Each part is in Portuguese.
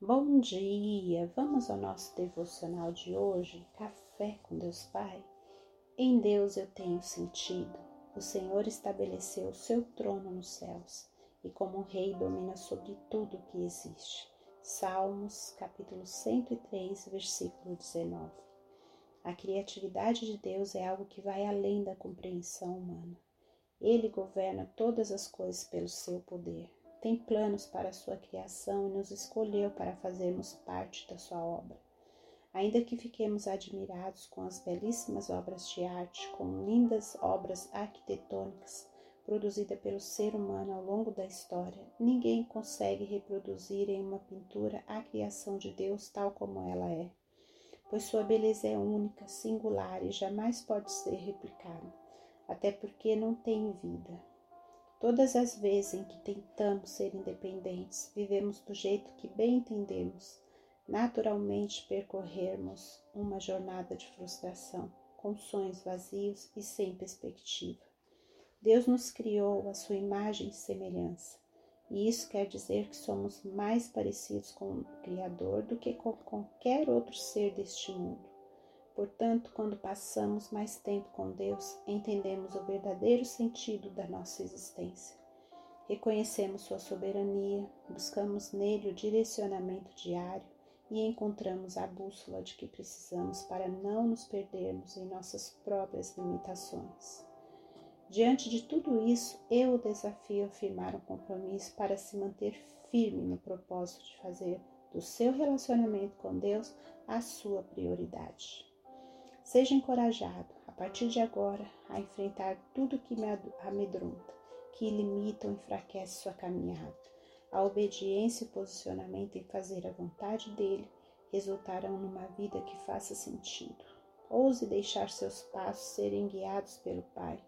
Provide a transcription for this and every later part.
Bom dia! Vamos ao nosso devocional de hoje, Café com Deus Pai. Em Deus eu tenho sentido. O Senhor estabeleceu o seu trono nos céus e, como rei, domina sobre tudo que existe. Salmos, capítulo 103, versículo 19. A criatividade de Deus é algo que vai além da compreensão humana. Ele governa todas as coisas pelo seu poder tem planos para a sua criação e nos escolheu para fazermos parte da sua obra. Ainda que fiquemos admirados com as belíssimas obras de arte, com lindas obras arquitetônicas produzidas pelo ser humano ao longo da história, ninguém consegue reproduzir em uma pintura a criação de Deus tal como ela é, pois sua beleza é única, singular e jamais pode ser replicada, até porque não tem vida. Todas as vezes em que tentamos ser independentes, vivemos do jeito que bem entendemos, naturalmente percorrermos uma jornada de frustração, com sonhos vazios e sem perspectiva. Deus nos criou a sua imagem e semelhança, e isso quer dizer que somos mais parecidos com o Criador do que com qualquer outro ser deste mundo. Portanto, quando passamos mais tempo com Deus, entendemos o verdadeiro sentido da nossa existência. Reconhecemos Sua soberania, buscamos nele o direcionamento diário e encontramos a bússola de que precisamos para não nos perdermos em nossas próprias limitações. Diante de tudo isso, eu o desafio a firmar um compromisso para se manter firme no propósito de fazer do seu relacionamento com Deus a sua prioridade. Seja encorajado, a partir de agora, a enfrentar tudo que me amedronta, que limita ou enfraquece sua caminhada. A obediência e o posicionamento em fazer a vontade dele resultarão numa vida que faça sentido. Ouse deixar seus passos serem guiados pelo Pai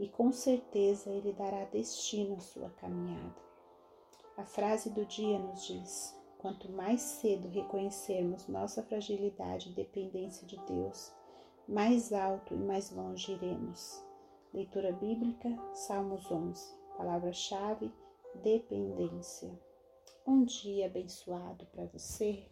e com certeza ele dará destino à sua caminhada. A frase do dia nos diz: quanto mais cedo reconhecermos nossa fragilidade e dependência de Deus, mais alto e mais longe iremos. Leitura bíblica, Salmos 11. Palavra-chave: dependência. Um dia abençoado para você.